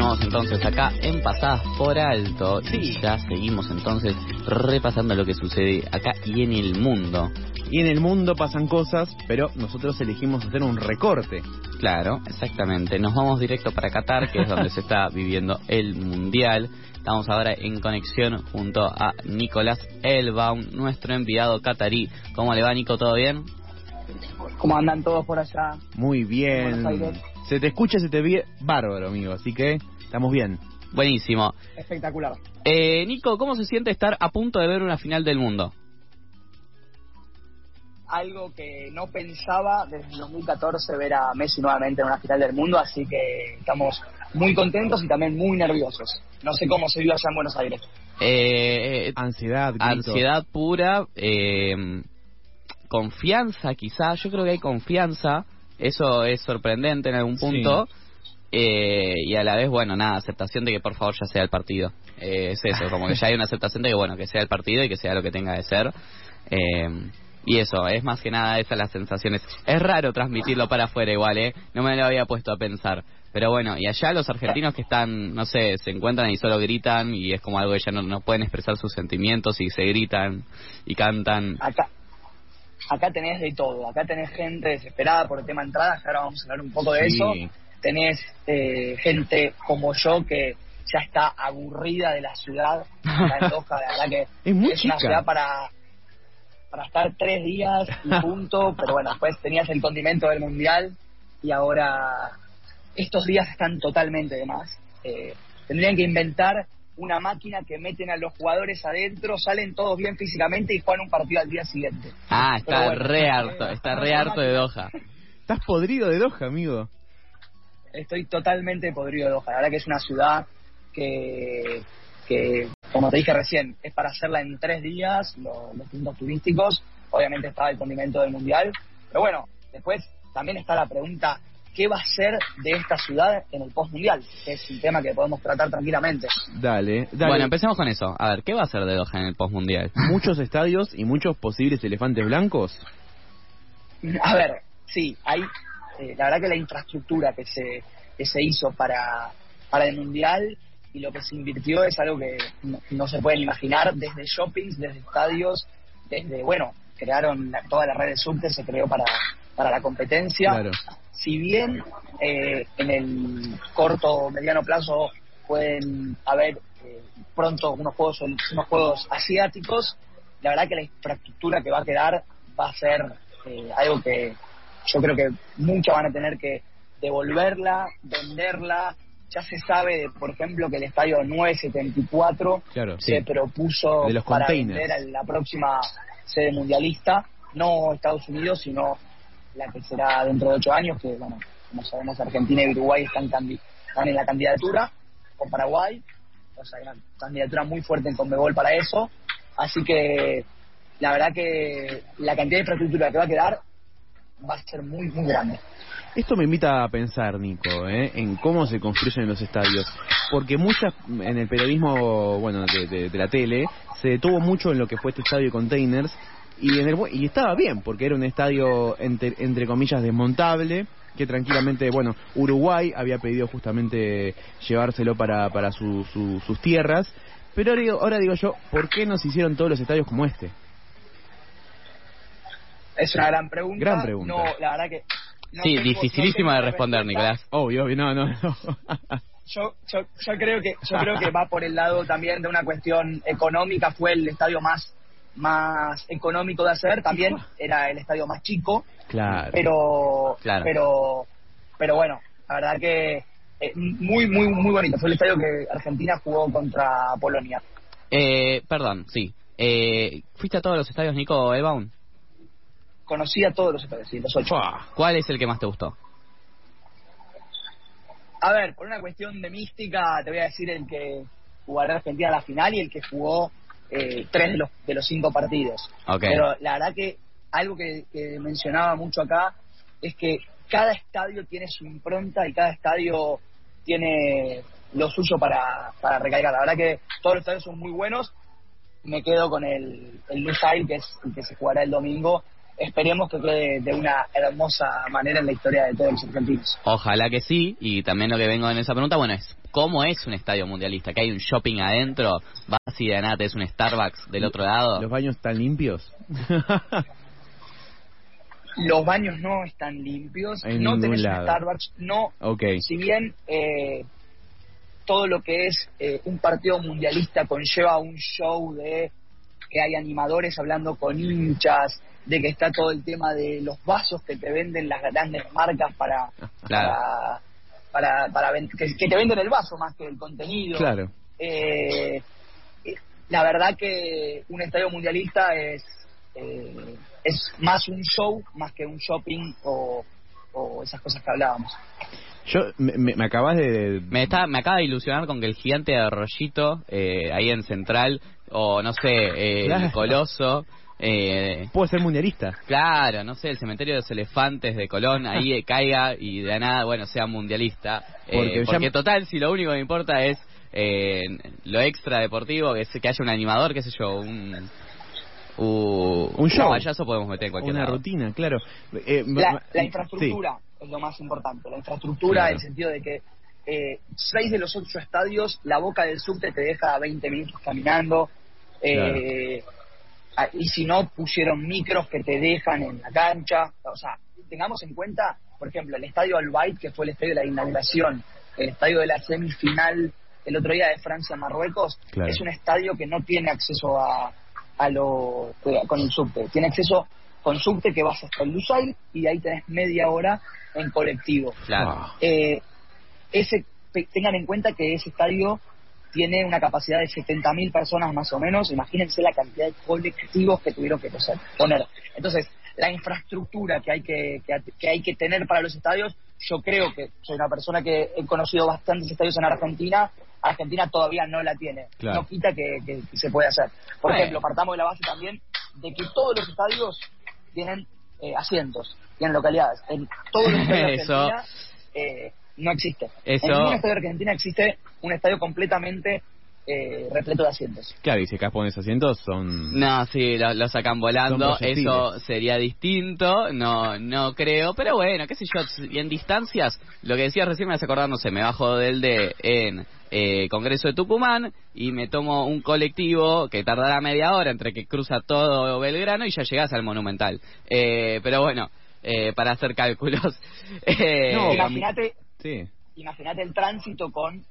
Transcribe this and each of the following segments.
Continuamos entonces acá en Pasadas por Alto y ya seguimos entonces repasando lo que sucede acá y en el mundo. Y en el mundo pasan cosas, pero nosotros elegimos hacer un recorte. Claro, exactamente. Nos vamos directo para Qatar, que es donde se está viviendo el Mundial. Estamos ahora en conexión junto a Nicolás Elbaum, nuestro enviado catarí. ¿Cómo le va, Nico? ¿Todo bien? ¿Cómo andan todos por allá? Muy bien. Se te escucha, se te ve bárbaro, amigo. Así que estamos bien. Buenísimo. Espectacular. Eh, Nico, ¿cómo se siente estar a punto de ver una final del mundo? Algo que no pensaba desde el 2014 ver a Messi nuevamente en una final del mundo, así que estamos muy contentos y también muy nerviosos. No sé cómo se vive allá en Buenos Aires. Eh, Ansiedad, grito. ansiedad pura, eh, confianza quizá, yo creo que hay confianza, eso es sorprendente en algún punto, eh, y a la vez, bueno, nada, aceptación de que por favor ya sea el partido. Eh, es eso, como que ya hay una aceptación de que, bueno, que sea el partido y que sea lo que tenga de ser. Eh, y eso, es más que nada esas las sensaciones. Es raro transmitirlo para afuera igual, ¿eh? No me lo había puesto a pensar. Pero bueno, y allá los argentinos que están, no sé, se encuentran y solo gritan y es como algo que ya no, no pueden expresar sus sentimientos y se gritan y cantan. Acá, acá tenés de todo. Acá tenés gente desesperada por el tema entradas, ahora vamos a hablar un poco de eso. Tenés eh, gente como yo que ya está aburrida de la ciudad. acá en Doha, la verdad que Es muy una chica. ciudad para para estar tres días y punto, pero bueno, después tenías el condimento del mundial y ahora estos días están totalmente de más. Eh, tendrían que inventar una máquina que meten a los jugadores adentro, salen todos bien físicamente y juegan un partido al día siguiente. Ah, está bueno, re eh, harto, está re harto de. Doha. Estás podrido de Doha, amigo. Estoy totalmente podrido de Doha. La verdad que es una ciudad que, que, como te dije recién, es para hacerla en tres días, lo- los puntos turísticos. Obviamente está el condimento del mundial. Pero bueno, después también está la pregunta, ¿qué va a ser de esta ciudad en el post-mundial? Que es un tema que podemos tratar tranquilamente. Dale, dale. Bueno, empecemos con eso. A ver, ¿qué va a hacer de Doha en el postmundial? Muchos estadios y muchos posibles elefantes blancos. A ver, sí, hay, eh, la verdad que la infraestructura que se, que se hizo para, para el Mundial y lo que se invirtió es algo que no, no se pueden imaginar, desde shoppings, desde estadios, desde, bueno, crearon la- toda la red de subte, se creó para, para la competencia. Claro. Si bien eh, en el corto o mediano plazo pueden haber eh, pronto unos juegos, unos juegos asiáticos, la verdad que la infraestructura que va a quedar va a ser eh, algo que yo creo que muchos van a tener que devolverla, venderla. Ya se sabe, por ejemplo, que el estadio 974 Claro, se sí. propuso para vender a la próxima sede mundialista, no Estados Unidos, sino la que será dentro de ocho años, que bueno, como sabemos Argentina y Uruguay están, están en la candidatura, con Paraguay, o sea, candidatura muy fuerte en Conmebol para eso, así que la verdad que la cantidad de infraestructura que va a quedar va a ser muy, muy grande. Esto me invita a pensar, Nico, ¿eh? en cómo se construyen los estadios. Porque muchas, en el periodismo, bueno, de- de la tele, se detuvo mucho en lo que fue este estadio de containers. Y, en el, y estaba bien, porque era un estadio, entre, entre comillas, desmontable, que tranquilamente, bueno, Uruguay había pedido justamente llevárselo para, para su- su- sus tierras. Pero ahora digo, ahora digo yo, ¿por qué no se hicieron todos los estadios como este? Es una gran pregunta. Gran pregunta. No, la verdad que... no sí, tengo- dificilísima no de responder, respuesta. Nicolás. Obvio, obvio, no, no, no. Yo, yo, yo creo que yo creo que va por el lado también de una cuestión económica fue el estadio más más económico de hacer también era el estadio más chico claro. pero Claro. pero pero bueno la verdad que eh, muy muy muy bonito fue el estadio que Argentina jugó contra Polonia Eh, perdón, sí. Eh, ¿Fuiste a todos los estadios, Nico Elbaum? conocí a todos los estadios sí, los ocho ¿Cuál es el que más te gustó? A ver, por una cuestión de mística, te voy a decir el que jugará Argentina a la final y el que jugó eh, tres de los, de los cinco partidos. Ok. Pero la verdad que algo que, que mencionaba mucho acá es que cada estadio tiene su impronta y cada estadio tiene lo suyo para, para recargar. La verdad que todos los estadios son muy buenos. Me quedo con el, el Lusail, que es el que se jugará el domingo esperemos que quede de una hermosa manera en la historia de todos los argentinos. Ojalá que sí, y también lo que vengo en esa pregunta, bueno, es ¿cómo es un estadio mundialista? ¿Que hay un shopping adentro? ¿Vas y de nada es un Starbucks del otro lado? ¿Los baños están limpios? los baños no están limpios, no tenés un Starbucks, no, okay. si bien eh, todo lo que es eh, un partido mundialista conlleva un show de que hay animadores hablando con hinchas, de que está todo el tema de los vasos que te venden las grandes marcas para para, para, para que, te venden el vaso más que el contenido. Claro. Eh, la verdad que un estadio mundialista es eh, es más un show más que un shopping o, o esas cosas que hablábamos. Yo, me, me, acabas de... Me, está, me acaba de ilusionar con que el gigante de Arroyito, eh, ahí en Central, o no sé, eh, el Coloso... Eh, Puede ser mundialista. Claro, no sé, el cementerio de los elefantes de Colón ahí eh, caiga y de nada, bueno, sea mundialista. Eh, porque, total, si lo único que me importa es eh, lo extra deportivo, que, es, que haya un animador, qué sé yo, un un show. payaso podemos meter en cualquier Una rutina, claro. Eh, la, infraestructura es lo más importante. La infraestructura en el sentido de que eh, seis de los ocho estadios, la boca del subte te deja 20 minutos caminando. Eh, y si no, pusieron micros que te dejan en la cancha. O sea, tengamos en cuenta, por ejemplo, el estadio Albayt, que fue el estadio de la inauguración, el estadio de la semifinal el otro día de Francia-Marruecos, es un estadio que no tiene acceso a, a lo, con el subte. Tiene acceso con subte que vas hasta el Lusail y ahí tenés media hora en colectivo. Claro. Eh, ese, tengan en cuenta que ese estadio tiene una capacidad de 70.000 personas más o menos. Imagínense la cantidad de colectivos que tuvieron que poner. Entonces, la infraestructura que hay que, que, hay que tener para los estadios, yo creo que soy una persona que he conocido bastantes estadios en Argentina Argentina todavía no la tiene. No quita que, se puede hacer. Por ejemplo, partamos de la base también de que todos los estadios tienen eh, asientos, tienen localidades. En todos los estadios de Argentina eh, no existe. En ningún estadio de Argentina existe un estadio completamente eh, repleto de asientos. Claro, y si acá pones asientos son... No, sí, lo, sacan volando, eso sería distinto, no no creo, pero bueno, qué sé yo, y en distancias, lo que decías recién me hace acordar, no sé, me bajo del de en eh, Congreso de Tucumán y me tomo un colectivo que tardará media hora entre que cruza todo Belgrano y ya llegas al Monumental. Eh, pero bueno, eh, para hacer cálculos. no, imagínate, sí. imagínate el tránsito con,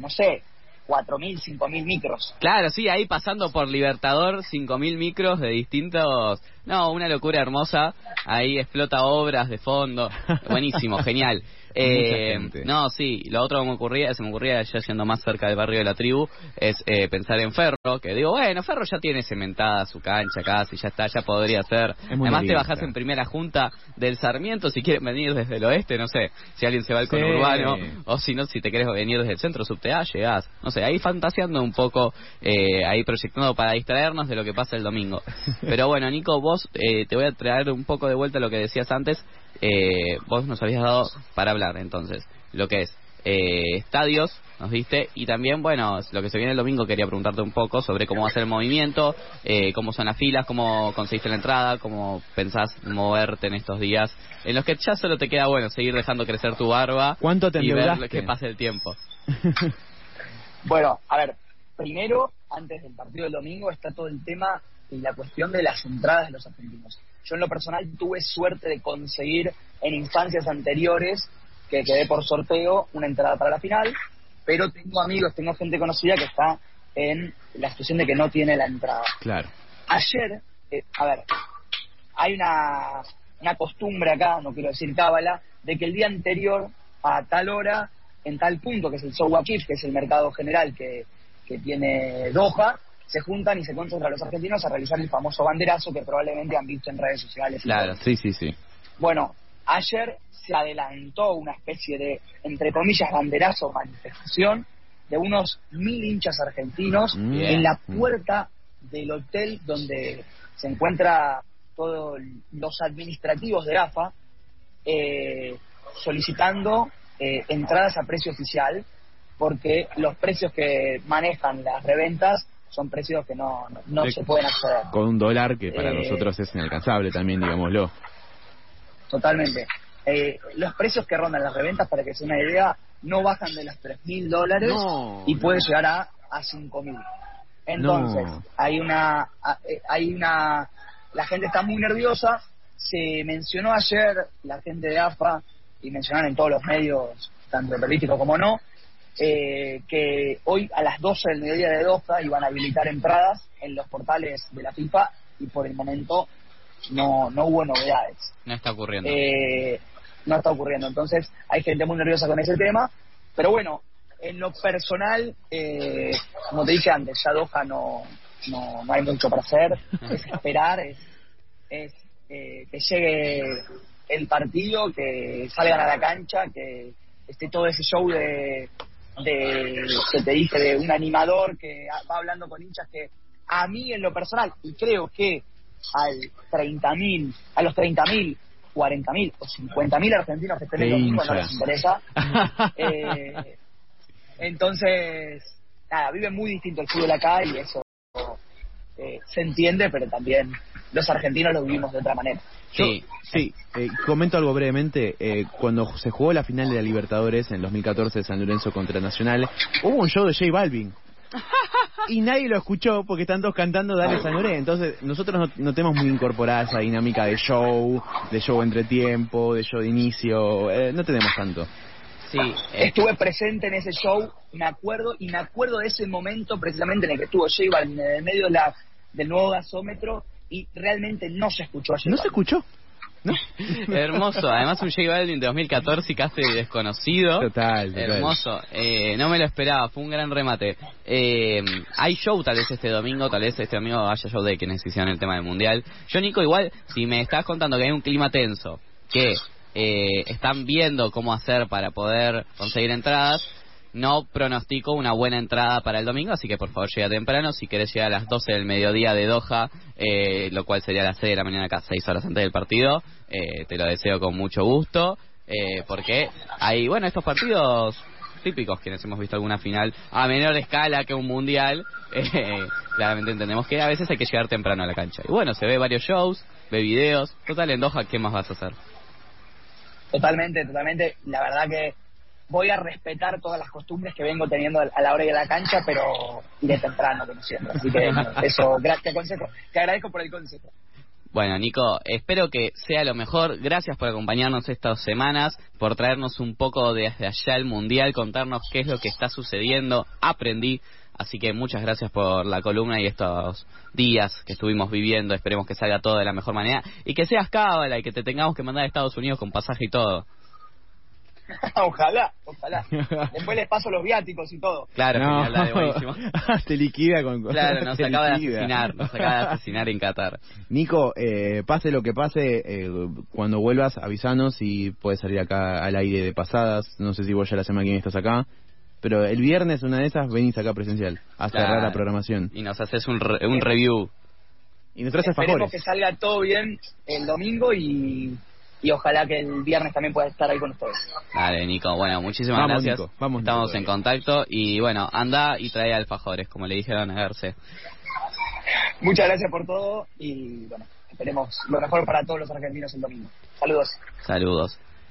no sé, 4.000, 5.000 micros. Claro, sí, ahí pasando por Libertador, 5.000 micros de distintos... No, una locura hermosa. Ahí explota obras de fondo. Buenísimo, genial. Eh, no, sí, lo otro que me ocurría, se me ocurría ya yendo más cerca del barrio de la tribu, es eh, pensar en Ferro, que digo, bueno, Ferro ya tiene cementada su cancha casi, ya está, ya podría ser. Además te bajás en primera junta del Sarmiento si quieres venir desde el oeste, no sé, si alguien se va al conurbano, o si no, si te querés venir desde el centro subte llegás. No sé, ahí fantaseando un poco, eh, ahí proyectando para distraernos de lo que pasa el domingo. Pero bueno, Nico, vos eh, te voy a traer un poco de vuelta lo que decías antes, eh, vos nos habías dado para hablar entonces lo que es eh, estadios, nos diste, y también, bueno, lo que se viene el domingo quería preguntarte un poco sobre cómo va a ser el movimiento, eh, cómo son las filas, cómo conseguiste la entrada, cómo pensás moverte en estos días, en los que ya solo te queda, bueno, seguir dejando crecer tu barba ¿Cuánto te y ver que pase el tiempo. bueno, a ver, primero, antes del partido del domingo, está todo el tema y la cuestión de las entradas de los argentinos. Yo en lo personal tuve suerte de conseguir en instancias anteriores que quedé por sorteo una entrada para la final, pero tengo amigos, tengo gente conocida que está en la situación de que no tiene la entrada. Claro. Ayer, eh, a ver, hay una, una costumbre acá, no quiero decir cábala, de que el día anterior a tal hora, en tal punto, que es el Sowakif, que es el mercado general que, que tiene Doha, se juntan y se concentran los argentinos a realizar el famoso banderazo que probablemente han visto en redes sociales. Claro, sí, sí, sí. Bueno, ayer se adelantó una especie de, entre comillas, banderazo manifestación de unos mil hinchas argentinos mm. en la mm. puerta del hotel donde se encuentra todos los administrativos de AFA eh, solicitando eh, entradas a precio oficial porque los precios que manejan las reventas son precios que no, no, se pueden acceder. Con un dólar que para Eh, nosotros es inalcanzable también, digámoslo. Totalmente. Eh, los precios que rondan las reventas, para que se una idea, no bajan de los 3.000 dólares No, y no. puede llegar a, a 5.000. Entonces, No. hay una, eh, hay una, la gente está muy nerviosa. Se mencionó ayer, la gente de AFA, y mencionaron en todos los medios, tanto periodísticos como no, eh, que hoy a las 12 del mediodía de Doha iban a habilitar entradas en los portales de la FIFA y por el momento no, no hubo novedades. No está ocurriendo. Eh, no está ocurriendo. Entonces hay gente muy nerviosa con ese tema. Pero bueno, en lo personal, eh, como te dije antes, ya Doha no, no, no hay mucho para hacer. Es esperar, es, es eh, que llegue el partido, que salgan a la cancha, que esté todo ese show de, de que te dije, de un animador que va hablando con hinchas que a mí en lo personal, y creo que al 30.000, a los 30.000, 40.000 o 50.000 argentinos que estén domingo no les interesa. Eh, entonces, nada, vive muy distinto el fútbol acá y eso eh, se entiende, pero también los argentinos lo vivimos de otra manera. sí, Sí, eh, comento algo brevemente. Eh, cuando se jugó la final de la Libertadores en 2014 de San Lorenzo contra Nacional, hubo un show de J Balvin. Y nadie lo escuchó porque están todos cantando Dale San Lorenzo. Entonces, nosotros no, no tenemos muy incorporada esa dinámica de show, de show entre tiempo, de show de inicio. eh, no tenemos tanto. sí. eh, Estuve presente en ese show, me acuerdo, y me acuerdo de ese momento precisamente en el que estuvo J Balvin en el medio de la, del nuevo gasómetro y realmente no se escuchó a J ¿No se escuchó? ¿No? Hermoso, además un J Balvin de 2014 casi desconocido. Total, total. Hermoso, eh, no me lo esperaba, fue un gran remate. Eh, hay show tal vez este domingo, tal vez este domingo haya show de quienes hicieron el tema del mundial. Yo, Nico, igual, si me estás contando que hay un clima tenso, que eh, están viendo cómo hacer para poder conseguir entradas, no pronostico una buena entrada para el domingo, así que por favor llega temprano. Si querés llegar a las 12 del mediodía de Doha, eh, lo cual sería a las 6 de la mañana acá, 6 horas antes del partido, eh, te lo deseo con mucho gusto, eh, porque hay, bueno, estos partidos típicos, quienes hemos visto alguna final a menor escala que un mundial, eh, claramente entendemos que a veces hay que llegar temprano a la cancha. Y bueno, se ve varios shows, ve videos, total en Doha, ¿qué más vas a hacer? Totalmente, totalmente. La verdad que voy a respetar todas las costumbres que vengo teniendo a la hora de la cancha, pero iré temprano, como siempre. Así que eso, gra- te aconsejo, te agradezco por el consejo. Bueno, Nico, espero que sea lo mejor. Gracias por acompañarnos estas semanas, por traernos un poco desde allá el Mundial, contarnos qué es lo que está sucediendo. Aprendí. Así que muchas gracias por la columna y estos días que estuvimos viviendo. Esperemos que salga todo de la mejor manera y que seas cábala y que te tengamos que mandar a Estados Unidos con pasaje y todo. ojalá, ojalá. Después les paso los viáticos y todo. Claro, No. genial, dale, buenísimo. te liquida con Claro, nos te acaba de asesinar, nos acaba de asesinar en Qatar. Nico, eh, pase lo que pase, eh, cuando vuelvas avisanos y puedes salir acá al aire de pasadas. No sé si vos ya la semana que viene estás acá. Pero el viernes, una de esas, venís acá presencial a cerrar Claro. la programación. Y nos haces un, re- un review. Y nos traes Esperemos que salga todo bien el domingo y, y ojalá que el viernes también pueda estar ahí con ustedes. Dale, Nico. Bueno, muchísimas Vamos, gracias. Nico, vamos, Estamos Nico. en contacto y bueno, anda y trae alfajores, como le dijeron a Garce. Muchas gracias por todo y bueno, esperemos lo mejor para todos los argentinos el domingo. Saludos. Saludos.